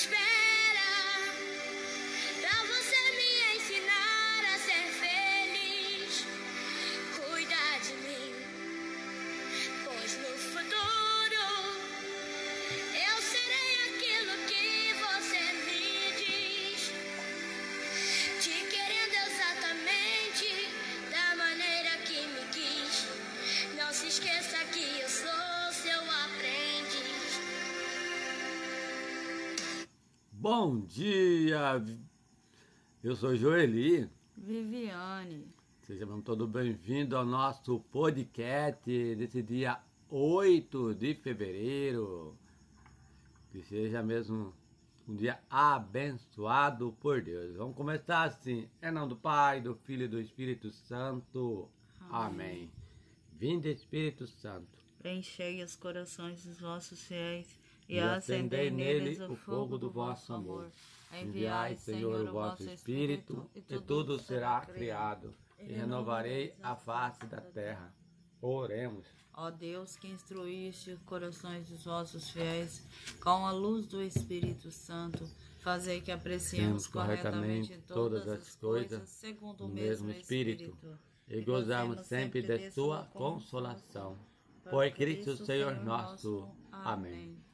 espera Bom dia! Eu sou Joeli. Viviane, Sejam todos bem-vindos ao nosso podcast desse dia 8 de fevereiro. Que seja mesmo um dia abençoado por Deus. Vamos começar assim. Em nome do Pai, do Filho e do Espírito Santo. Amém. Vinde Espírito Santo. preenchei os corações dos vossos fiéis e, acendei nele o fogo do vosso amor. Enviai, Senhor, o vosso Espírito, e tudo será criado, e renovarei a face da terra. Oremos. Ó Deus, que instruíste os corações dos vossos fiéis com a luz do Espírito Santo, fazei que apreciemos corretamente todas as as coisas segundo o mesmo Espírito, E gozamos sempre de sua consolação. Por Cristo Senhor nosso. Amém.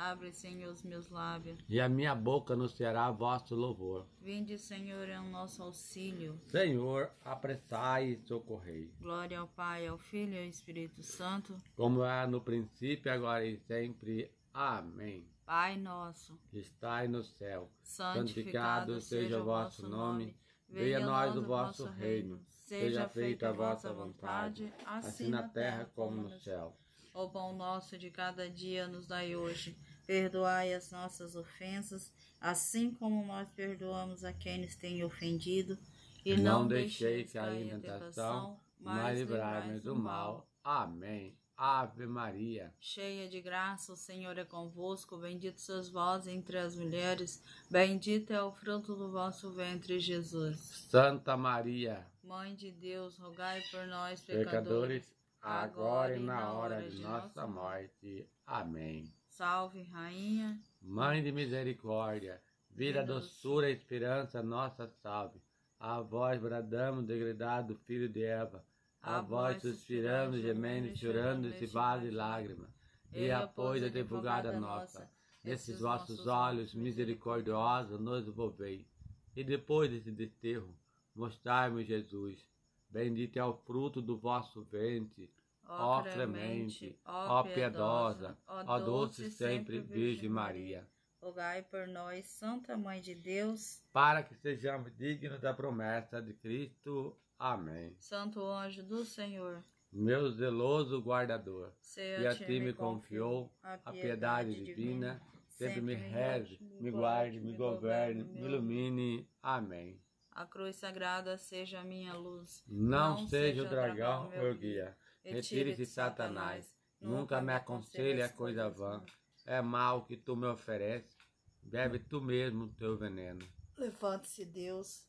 Abre, Senhor, os meus lábios. E a minha boca anunciará vosso louvor. Vinde, Senhor, em nosso auxílio. Senhor, apressai e socorrei. Glória ao Pai, ao Filho e ao Espírito Santo. Como é no princípio, agora e sempre. Amém. Pai nosso, Estai no céu. santificado seja o vosso nome. Venha a nós o vosso reino. Seja feita a vossa vontade, assim na terra como no céu. O pão nosso de cada dia nos dai hoje. Perdoai as nossas ofensas, assim como nós perdoamos a quem nos tem ofendido. E não deixeis cair em tentação, mas livrai-nos do mal. Amém. Ave Maria. Cheia de graça, o Senhor é convosco. Bendito sois vós entre as mulheres. Bendito é o fruto do vosso ventre, Jesus. Santa Maria, Mãe de Deus, rogai por nós, pecadores, pecadores. agora e na hora de nossa morte. Amém. Salve, Rainha. Mãe de misericórdia, vida, doçura e esperança, nossa salve. A vós bradamos, degradado filho de Eva. A vós suspirando, gemendo chorando esse vale de lágrimas. E após a divulgada nossa, nesses vossos olhos misericordiosos nos envolvei. E depois desse desterro, mostrai-me Jesus. Bendito é o fruto do vosso ventre. Ó clemente, ó piedosa, ó doce sempre Virgem Maria. Rogai por nós, Santa Mãe de Deus, Para que sejamos dignos da promessa de Cristo. Amém. Santo anjo do Senhor, Meu zeloso guardador, e a ti me confiou a piedade divina, sempre me reze, me guarde, me governe, me ilumine. Amém. A cruz sagrada seja a minha luz. Não seja o dragão meu guia, retire-se Satanás, nunca me aconselhe a coisa vã, é mal que tu me ofereces, bebe tu mesmo teu veneno. Levante-se, Deus.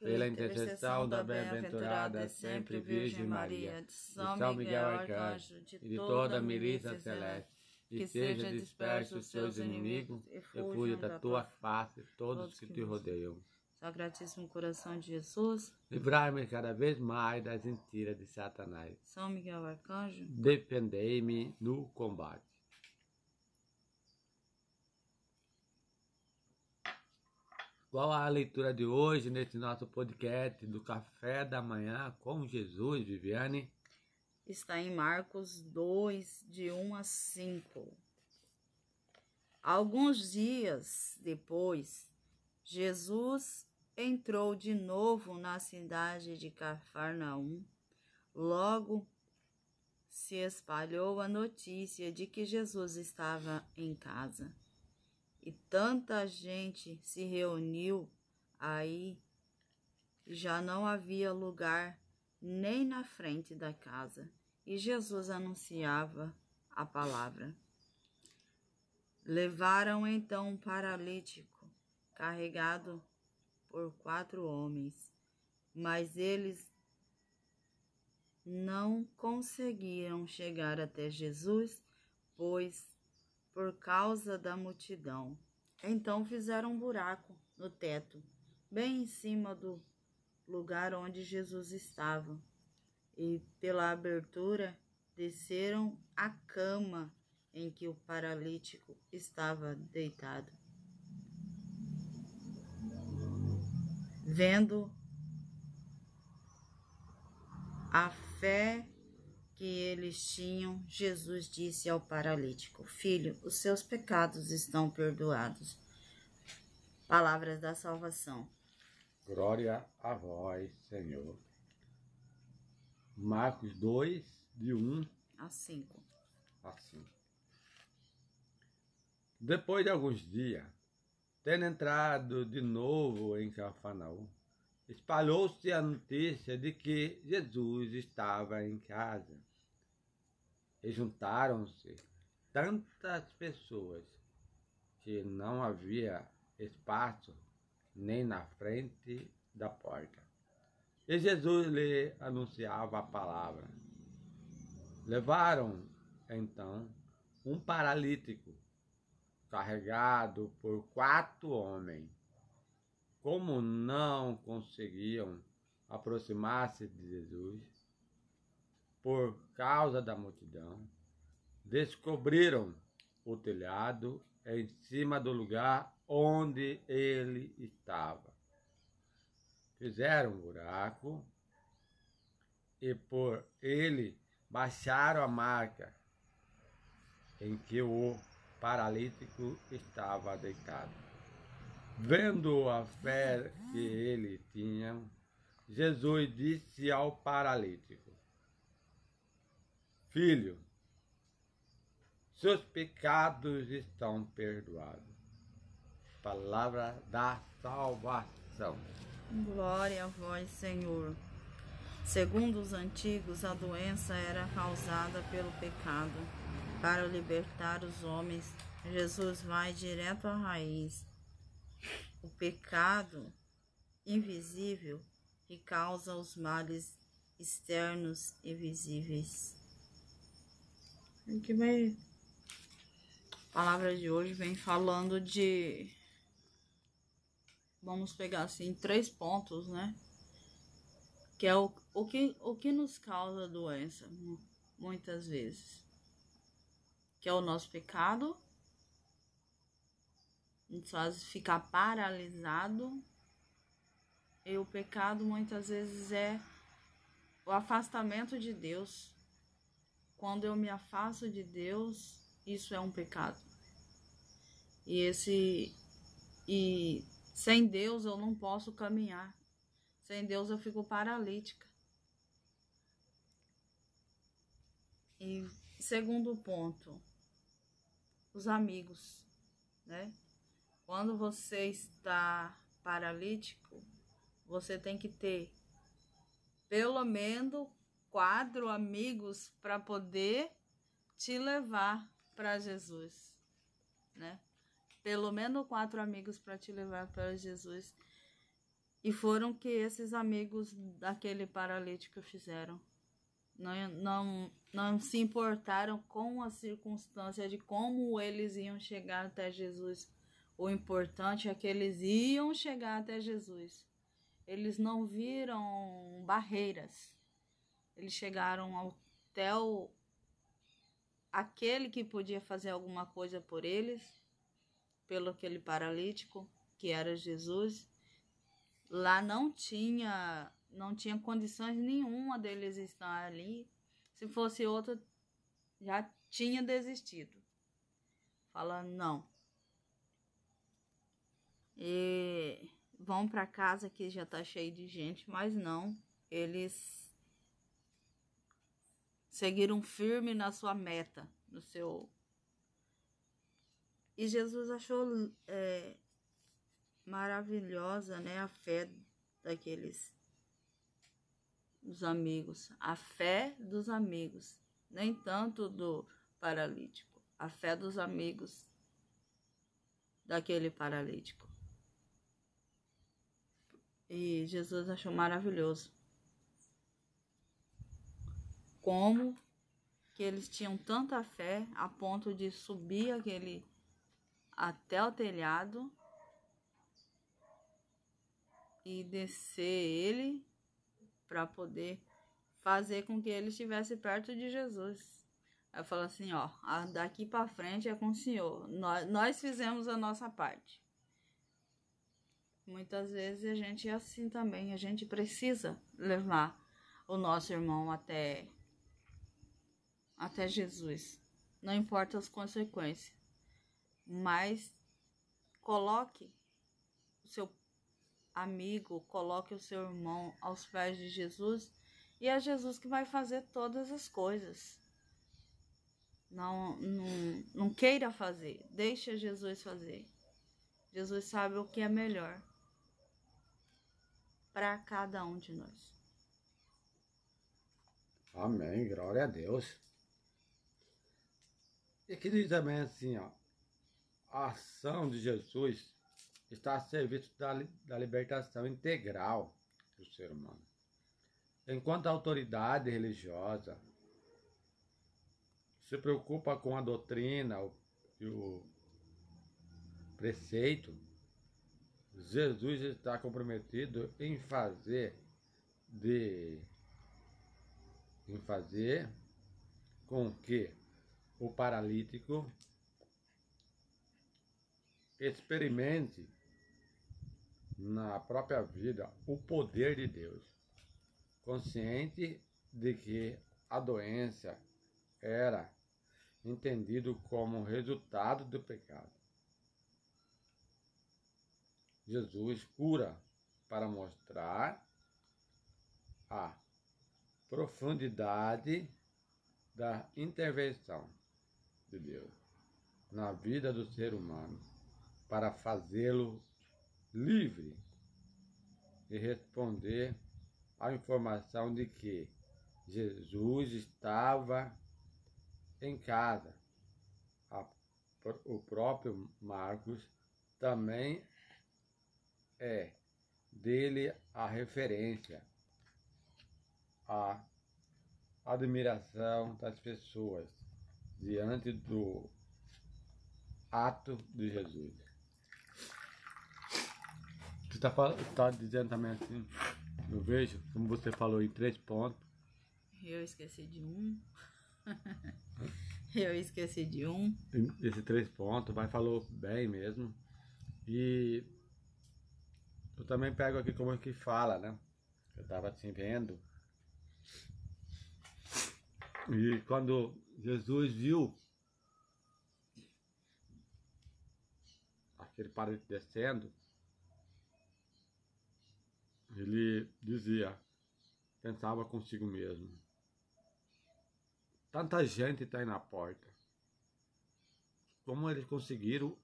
Pela intercessão da bem-aventurada sempre Virgem Maria, de São Miguel Arcanjo e de toda a milícia celeste, que seja disperso os seus inimigos e fuja da tua face todos que te rodeiam. Sacratíssimo coração de Jesus, Livrai-me cada vez mais das mentiras de Satanás. São Miguel Arcanjo, Defendei-me no combate. Qual a leitura de hoje nesse nosso podcast do Café da Manhã com Jesus, Viviane? está em Marcos 2, de 1 a 5. Alguns dias depois, Jesus entrou de novo na cidade de Cafarnaum. Logo se espalhou a notícia de que Jesus estava em casa. E tanta gente se reuniu aí, já não havia lugar nem na frente da casa, e Jesus anunciava a palavra. Levaram então um paralítico, carregado por quatro homens, mas eles não conseguiram chegar até Jesus, pois, por causa da multidão, Então fizeram um buraco no teto, bem em cima do lugar onde Jesus estava, e pela abertura desceram a cama em que o paralítico estava deitado. Vendo a fé que eles tinham, Jesus disse ao paralítico: Filho, os seus pecados estão perdoados. Palavras da salvação. Glória a vós, Senhor. Marcos 2, de 1 A 5. a 5. Depois de alguns dias, tendo entrado de novo em Cafarnaum, espalhou-se a notícia de que Jesus estava em casa. E juntaram-se tantas pessoas que não havia espaço nem na frente da porta. E Jesus lhe anunciava a palavra. Levaram então um paralítico carregado por quatro homens. Como não conseguiam aproximar-se de Jesus, por causa da multidão, descobriram o telhado em cima do lugar onde ele estava. Fizeram um buraco e por ele baixaram a marca em que o paralítico estava deitado. Vendo a fé que ele tinha, Jesus disse ao paralítico: Filho, seus pecados estão perdoados. Palavra da salvação. Glória a vós, Senhor. Segundo os antigos, a doença era causada pelo pecado. Para libertar os homens, Jesus vai direto à raiz. O pecado invisível que causa os males externos e visíveis. Aqui vai. A palavra de hoje vem falando de. Vamos pegar assim três pontos, né? Que é o, o, que, o que nos causa doença, mu- muitas vezes. Que é o nosso pecado, nos faz ficar paralisado. E o pecado muitas vezes é o afastamento de Deus. Quando eu me afasto de Deus, isso é um pecado. E esse e sem Deus eu não posso caminhar. Sem Deus eu fico paralítica. E segundo ponto, os amigos, né? Quando você está paralítico, você tem que ter pelo menos quatro amigos para poder te levar para Jesus, né? Pelo menos quatro amigos para te levar para Jesus. E foram que esses amigos daquele paralítico fizeram. Não, não, não se importaram com a circunstância de como eles iam chegar até Jesus. O importante é que eles iam chegar até Jesus. Eles não viram barreiras. Eles chegaram até o, aquele que podia fazer alguma coisa por eles, pelo aquele paralítico, que era Jesus. Lá não tinha, não tinha condições nenhuma deles estar ali. Se fosse outro, já tinha desistido. Fala, não. E vão para casa que já tá cheio de gente, mas não. Eles seguiram firme na sua meta, no seu. E Jesus achou é, maravilhosa, né, a fé daqueles dos amigos, a fé dos amigos, nem tanto do paralítico, a fé dos amigos daquele paralítico. E Jesus achou maravilhoso como que eles tinham tanta fé a ponto de subir aquele até o telhado e descer ele para poder fazer com que ele estivesse perto de Jesus. Aí falou assim, ó, daqui para frente é com o Senhor. Nós, nós fizemos a nossa parte. Muitas vezes a gente é assim também, a gente precisa levar o nosso irmão até até Jesus. Não importa as consequências. Mas coloque o seu amigo, coloque o seu irmão aos pés de Jesus e é Jesus que vai fazer todas as coisas. Não, não, não queira fazer, deixa Jesus fazer. Jesus sabe o que é melhor para cada um de nós. Amém, glória a Deus. E aqui diz também assim, ó, a ação de Jesus está a serviço da, da libertação integral do ser humano. Enquanto a autoridade religiosa se preocupa com a doutrina e o preceito, Jesus está comprometido em fazer de em fazer com que o paralítico experimente na própria vida o poder de Deus, consciente de que a doença era entendido como resultado do pecado. Jesus cura para mostrar a profundidade da intervenção de Deus na vida do ser humano para fazê-lo livre e responder à informação de que Jesus estava em casa. o próprio Marcos também é dele a referência, a admiração das pessoas diante do ato de Jesus. Está tá dizendo também assim, eu vejo, como você falou, em três pontos. Eu esqueci de um. eu esqueci de um. Esse três pontos, mas falou bem mesmo. E eu também pego aqui como é que fala, né? Eu estava assim vendo. E quando Jesus viu aquele parede descendo, ele dizia, pensava consigo mesmo. Tanta gente está aí na porta. Como eles conseguiram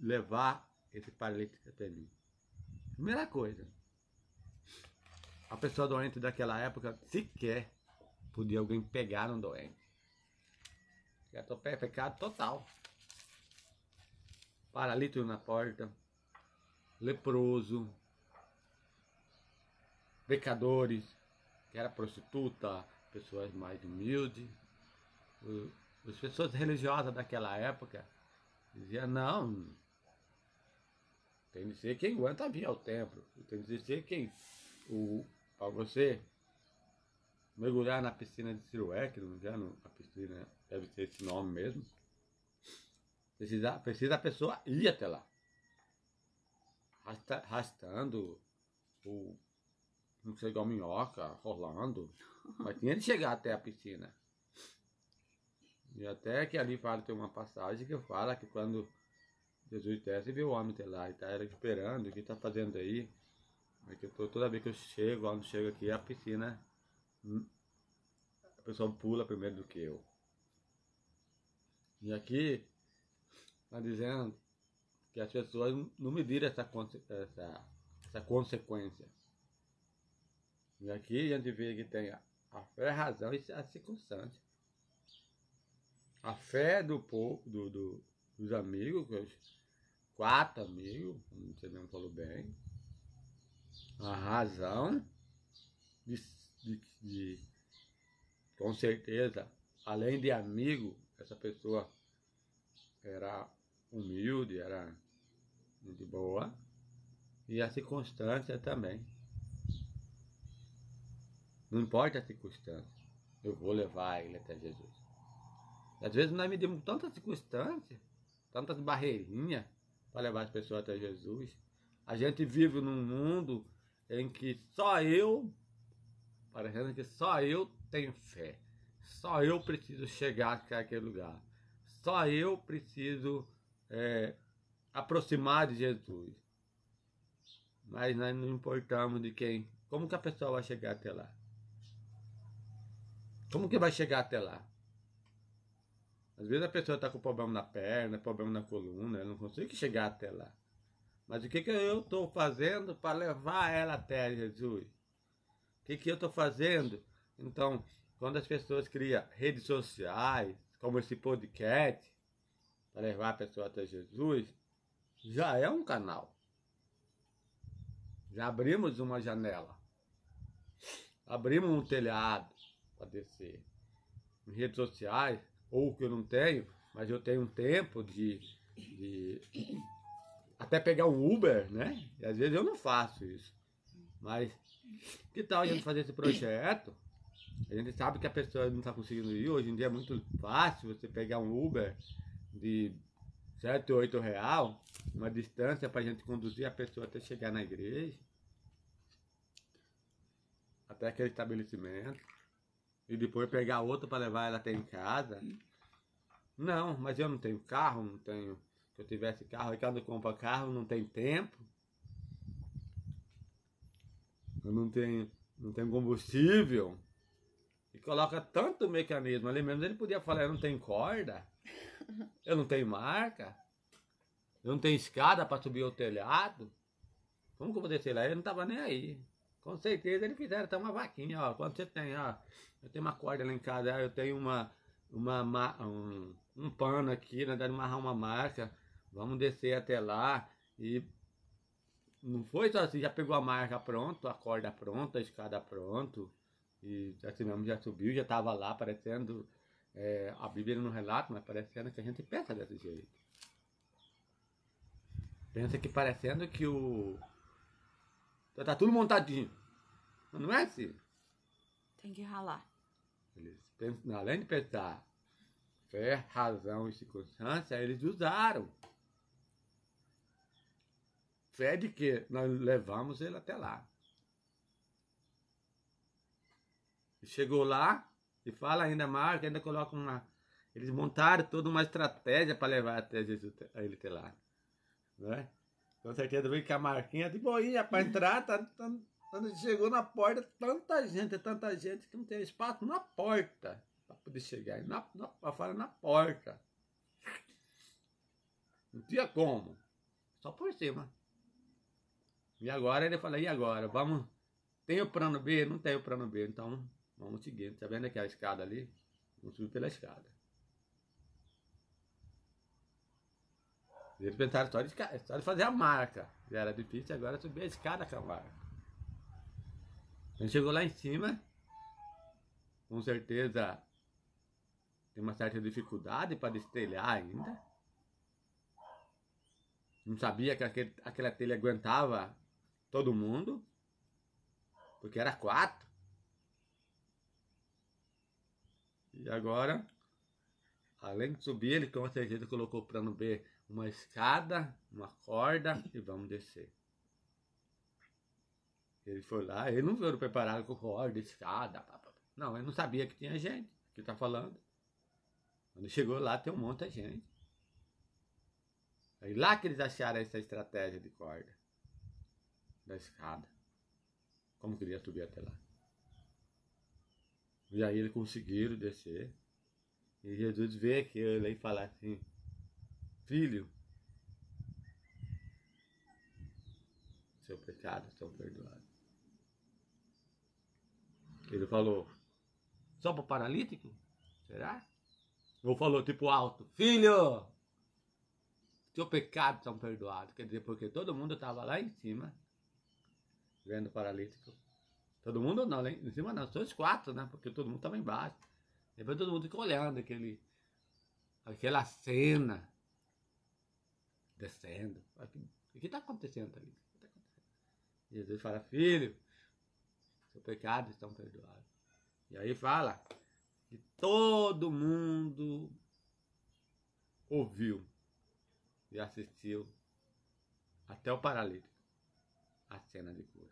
levar esse paralítico até mim? Primeira coisa, a pessoa doente daquela época sequer podia alguém pegar um doente. É pecado total. Paralítico na porta, leproso, pecadores, que era prostituta, pessoas mais humildes. As pessoas religiosas daquela época diziam, não, tem de ser quem aguenta vir ao templo. Tem de ser quem. Para você mergulhar na piscina de Siloé, que não me engano, a piscina deve ser esse nome mesmo. Precisa, precisa a pessoa ir até lá. Rastando o não sei, igual minhoca, rolando. Mas tinha de chegar até a piscina. E até que ali fala, tem uma passagem que fala que quando Jesus desce vê o homem até lá e tá esperando, o que tá fazendo aí? Mas que tô, toda vez que eu chego, quando chego aqui, a piscina, hum, a pessoa pula primeiro do que eu. E aqui, tá dizendo que as pessoas não mediram essa, essa, essa consequência. E aqui a gente vê que tem a fé, a razão e a circunstância. A fé do povo, do, do, dos amigos, quatro amigos, como você mesmo falou bem. A razão de, de, de com certeza, além de amigo, essa pessoa era humilde, era de boa. E a circunstância também. Não importa a circunstância, eu vou levar ele até Jesus. Às vezes nós medimos tantas circunstâncias, tantas barreirinhas para levar as pessoas até Jesus. A gente vive num mundo em que só eu, parecendo que só eu tenho fé. Só eu preciso chegar até aquele lugar. Só eu preciso é, aproximar de Jesus. Mas nós não importamos de quem. Como que a pessoa vai chegar até lá? Como que vai chegar até lá? Às vezes a pessoa está com problema na perna, problema na coluna, ela não consegue chegar até lá. Mas o que, que eu estou fazendo para levar ela até Jesus? O que, que eu estou fazendo? Então, quando as pessoas criam redes sociais, como esse podcast, para levar a pessoa até Jesus, já é um canal. Já abrimos uma janela. Abrimos um telhado para descer. Em redes sociais, ou que eu não tenho, mas eu tenho um tempo de, de até pegar um Uber, né? E às vezes eu não faço isso. Mas que tal a gente fazer esse projeto? A gente sabe que a pessoa não está conseguindo ir. Hoje em dia é muito fácil você pegar um Uber de 7 ou 8 real, uma distância para a gente conduzir a pessoa até chegar na igreja, até aquele estabelecimento e depois pegar outra para levar ela até em casa. Não, mas eu não tenho carro, não tenho. Se eu tivesse carro, aí quando compra carro, não tem tempo. Eu não tenho, não tenho combustível. E coloca tanto mecanismo ali mesmo. Ele podia falar, eu não tenho corda, eu não tenho marca, eu não tenho escada para subir o telhado. Como que eu vou descer lá? Ele não estava nem aí. Com certeza eles fizeram até uma vaquinha, ó. Quando você tem, ó, eu tenho uma corda lá em casa, eu tenho uma, uma, um, um pano aqui, né? De amarrar uma marca. Vamos descer até lá e não foi só assim, já pegou a marca pronto, a corda pronta, a escada pronto. E assim mesmo já subiu, já estava lá aparecendo. É, a Bíblia não relata, mas parecendo que a gente pensa desse jeito. Pensa que parecendo que o já tá tudo montadinho. Não é assim. Tem que ralar. Eles pensam, além de pensar fé, razão e circunstância, eles usaram. Fé de que nós levamos ele até lá. Chegou lá e fala ainda mais, que ainda coloca uma. Eles montaram toda uma estratégia para levar até Jesus ele até lá. Não é? Com certeza veio com a marquinha de boinha para entrar. Tá, tá, quando chegou na porta, tanta gente, tanta gente que não tem espaço na porta para poder chegar. Na, na, para fora na porta. Não tinha como. Só por cima. E agora ele fala, e agora? Vamos. Tem o plano B? Não tem o plano B. Então, vamos seguir. Tá vendo aquela escada ali? Vamos subir pela escada. Eles pensaram só de, só de fazer a marca. Já era difícil, agora subir a escada com a marca. A gente chegou lá em cima, com certeza tem uma certa dificuldade para destelhar ainda. Não sabia que aquele, aquela telha aguentava todo mundo, porque era quatro. E agora, além de subir, ele com certeza colocou o plano B uma escada, uma corda e vamos descer. Ele foi lá, ele não veio preparado com corda, escada. Não, ele não sabia que tinha gente que está falando. Quando chegou lá, tem um monte de gente. Aí lá que eles acharam essa estratégia de corda, da escada. Como queria subir até lá. E aí eles conseguiram descer. E Jesus vê aquilo e fala assim, Filho, seu pecado estão perdoados. Ele falou, só para o paralítico? Será? Ou falou tipo alto, filho, seu pecado estão perdoados. Quer dizer, porque todo mundo estava lá em cima, vendo o paralítico. Todo mundo não, em cima não, só os quatro, né? Porque todo mundo estava embaixo. Depois todo mundo ficou olhando aquele, aquela cena descendo. O que está acontecendo ali? Tá acontecendo? Jesus fala, filho, seus pecados estão perdoados. E aí fala que todo mundo ouviu e assistiu até o paralítico a cena de cura.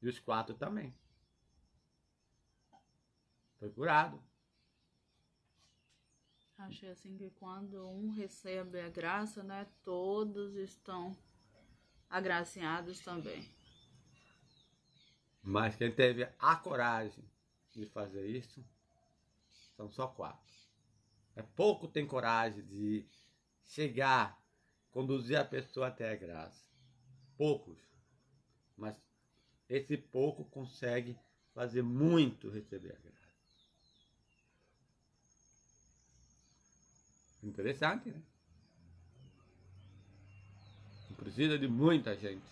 E os quatro também. Foi curado. Achei assim que quando um recebe a graça, né, todos estão agraciados também. Mas quem teve a coragem de fazer isso são só quatro. É pouco tem coragem de chegar, conduzir a pessoa até a graça. Poucos. Mas esse pouco consegue fazer muito receber a graça. Interessante, né? Não precisa de muita gente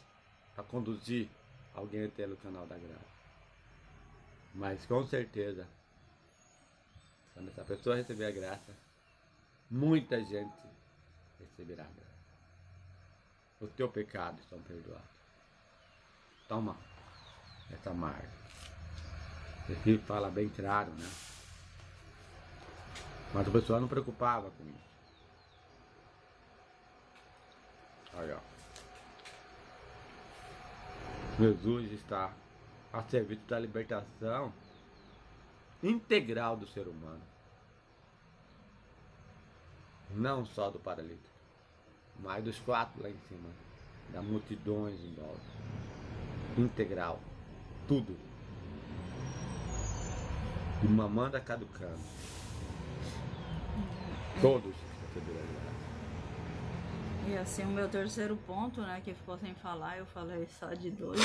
para conduzir alguém até o canal da graça. Mas com certeza, quando essa pessoa receber a graça, muita gente receberá a graça. Os teus pecados estão perdoados. Toma essa marca. Aqui fala bem claro, né? Mas o pessoal não preocupava com isso. Aí, ó. Jesus está a serviço da libertação integral do ser humano. Não só do paralítico, mas dos quatro lá em cima, da multidões em volta. Integral. Tudo. De mamanda caducando. Todos. E assim, o meu terceiro ponto, né, que ficou sem falar, eu falei só de dois.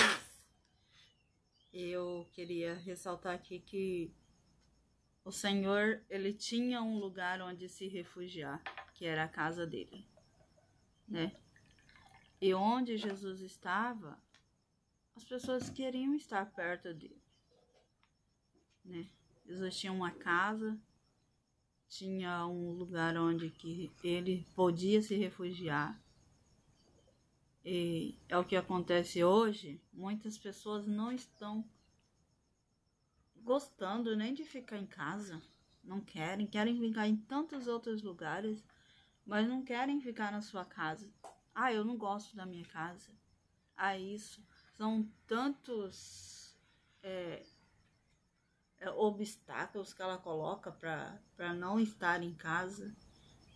Eu queria ressaltar aqui que o Senhor, ele tinha um lugar onde se refugiar, que era a casa dele, né? E onde Jesus estava, as pessoas queriam estar perto dele, né? Jesus tinha uma casa, tinha um lugar onde que ele podia se refugiar. E é o que acontece hoje. Muitas pessoas não estão gostando nem de ficar em casa. Não querem, querem ficar em tantos outros lugares, mas não querem ficar na sua casa. Ah, eu não gosto da minha casa. Ah, isso. São tantos é, obstáculos que ela coloca para não estar em casa.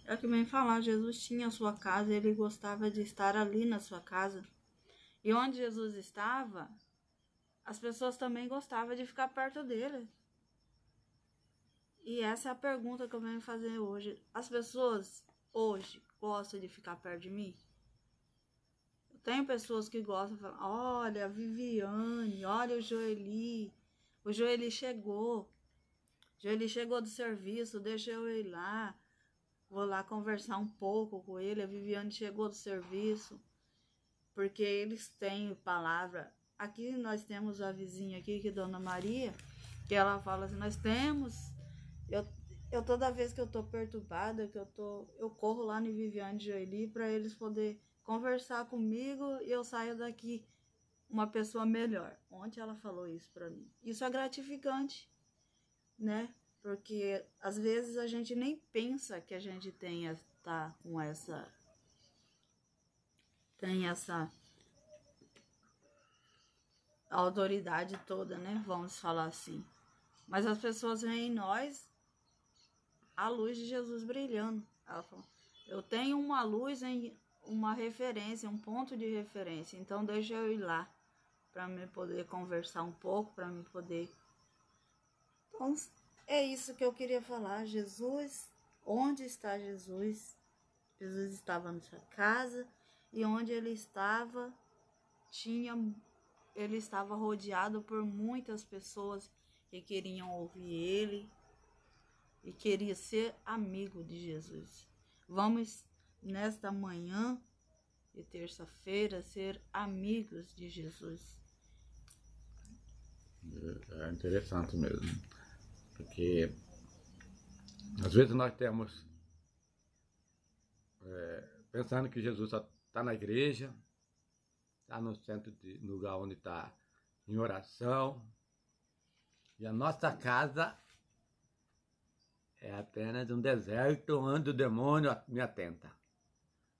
É o que vem falar, Jesus tinha a sua casa ele gostava de estar ali na sua casa. E onde Jesus estava, as pessoas também gostavam de ficar perto dele. E essa é a pergunta que eu venho fazer hoje. As pessoas hoje gostam de ficar perto de mim? Eu tenho pessoas que gostam de falar, olha, a Viviane, olha o Joeli, o Joeli chegou. Joeli chegou do serviço, deixa eu ir lá. Vou lá conversar um pouco com ele. A Viviane chegou do serviço. Porque eles têm palavra. Aqui nós temos a vizinha aqui, que é Dona Maria, que ela fala assim, nós temos. Eu, eu toda vez que eu tô perturbada, que eu tô. Eu corro lá no Viviane Joeli para eles poder conversar comigo e eu saio daqui uma pessoa melhor. Ontem ela falou isso para mim. Isso é gratificante, né? Porque às vezes a gente nem pensa que a gente tenha tá com essa tem essa autoridade toda, né? Vamos falar assim. Mas as pessoas veem em nós a luz de Jesus brilhando. Ela falou, eu tenho uma luz em uma referência, um ponto de referência. Então deixa eu ir lá para me poder conversar um pouco, para me poder. Então, é isso que eu queria falar. Jesus, onde está Jesus? Jesus estava na sua casa e onde ele estava, tinha ele estava rodeado por muitas pessoas que queriam ouvir ele e queria ser amigo de Jesus. Vamos nesta manhã terça-feira ser amigos de Jesus. É interessante mesmo. Porque às vezes nós temos é, pensando que Jesus está na igreja, está no centro, de, lugar onde está em oração. E a nossa casa é apenas um deserto onde o demônio me atenta.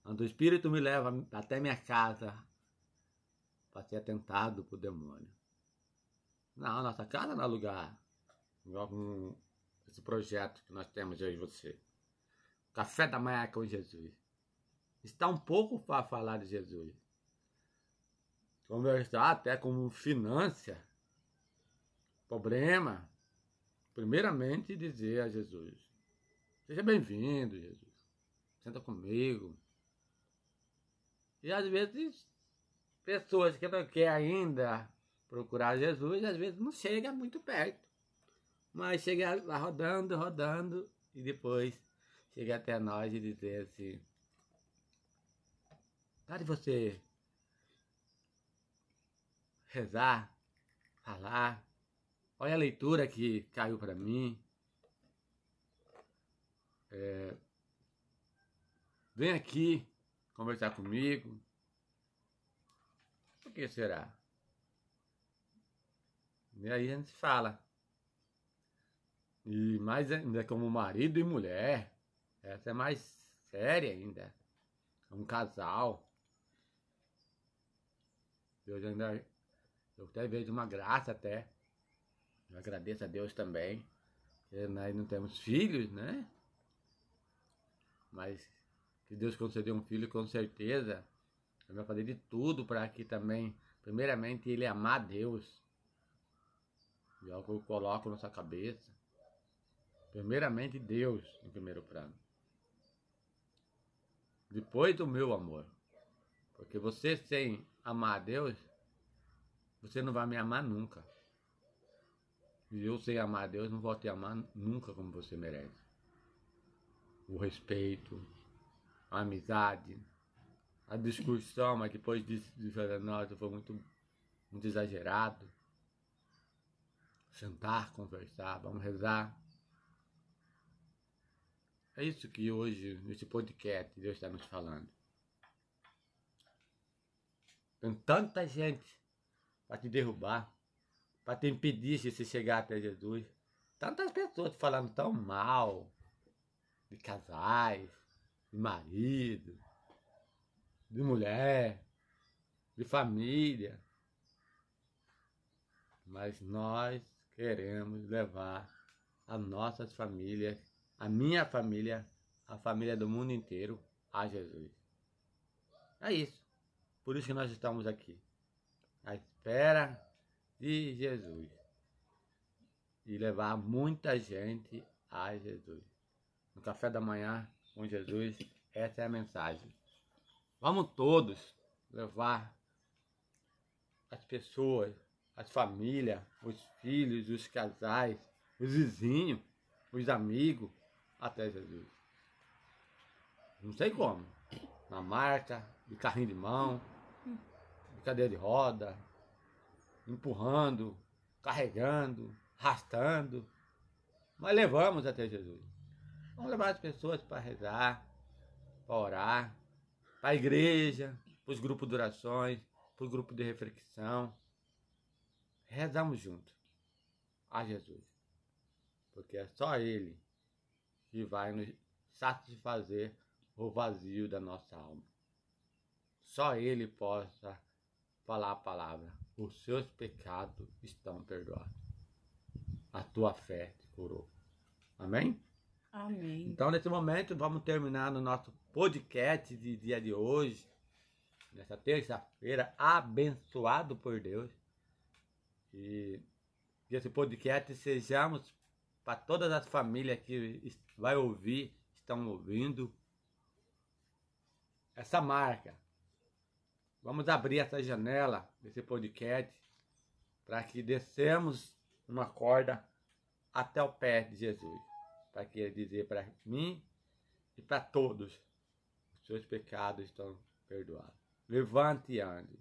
O Espírito me leva até minha casa para ser atentado por demônio. Não, nossa casa não é lugar. Esse projeto que nós temos e você. Café da manhã com Jesus. Está um pouco para falar de Jesus. Conversar até com finança, problema. Primeiramente dizer a Jesus: Seja bem-vindo, Jesus. Senta comigo. E às vezes, pessoas que não querem ainda procurar Jesus, às vezes não chega muito perto. Mas chega lá rodando, rodando, e depois chega até nós e dizer assim, de você rezar, falar, olha a leitura que caiu para mim. É, vem aqui conversar comigo. Por que será? E aí a gente fala. E mais ainda como marido e mulher. Essa é mais séria ainda. É um casal. Deus ainda. Eu até vejo uma graça até. Eu agradeço a Deus também. nós não temos filhos, né? Mas que Deus concedeu um filho com certeza. Eu vai fazer de tudo para que também, primeiramente, ele amar Deus. E é o que eu coloco na sua cabeça. Primeiramente Deus em primeiro plano. Depois do meu amor. Porque você sem amar a Deus, você não vai me amar nunca. E eu sem amar a Deus não vou te amar nunca como você merece. O respeito, a amizade, a discussão, mas depois disso, de nossa, foi muito, muito exagerado. Sentar, conversar, vamos rezar. É isso que hoje, nesse podcast, Deus está nos falando. Tem tanta gente para te derrubar, para te impedir de você chegar até Jesus. Tantas pessoas falando tão mal de casais, de marido, de mulher, de família. Mas nós queremos levar as nossas famílias, a minha família, a família do mundo inteiro a Jesus. É isso. Por isso que nós estamos aqui. À espera de Jesus. E levar muita gente a Jesus. No café da manhã, com Jesus. Essa é a mensagem. Vamos todos levar as pessoas, as famílias, os filhos, os casais, os vizinhos, os amigos até Jesus. Não sei como. Na marca, de carrinho de mão, de cadeira de roda, empurrando, carregando, arrastando. Mas levamos até Jesus. Vamos levar as pessoas para rezar, para orar, para a igreja, para os grupos de orações, para o grupo de reflexão. Rezamos juntos a Jesus. Porque é só Ele que vai nos satisfazer o vazio da nossa alma. Só Ele possa falar a palavra. Os seus pecados estão perdoados. A tua fé te curou. Amém? Amém. Então, nesse momento, vamos terminar no nosso podcast de dia de hoje, nessa terça-feira, abençoado por Deus. E que esse podcast sejamos para todas as famílias que vai ouvir, estão ouvindo, essa marca. Vamos abrir essa janela desse podcast para que descemos uma corda até o pé de Jesus para que ele dizer para mim e para todos: os seus pecados estão perdoados. Levante e ande.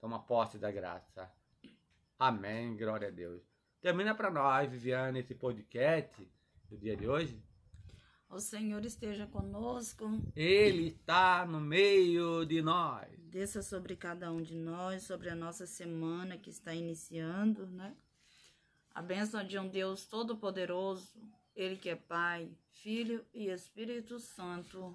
Toma posse da graça. Amém. Glória a Deus. Termina para nós, Viviane, esse podcast do dia de hoje. O Senhor esteja conosco. Ele está no meio de nós. Desça sobre cada um de nós, sobre a nossa semana que está iniciando, né? A bênção de um Deus Todo-Poderoso, Ele que é Pai, Filho e Espírito Santo.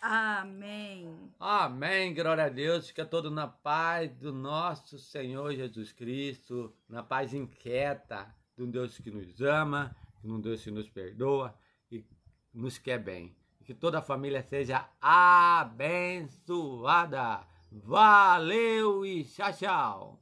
Amém. Amém, glória a Deus. Fica todo na paz do nosso Senhor Jesus Cristo, na paz inquieta de um Deus que nos ama, de um Deus que nos perdoa e nos quer bem. Que toda a família seja abençoada. Valeu e tchau, tchau.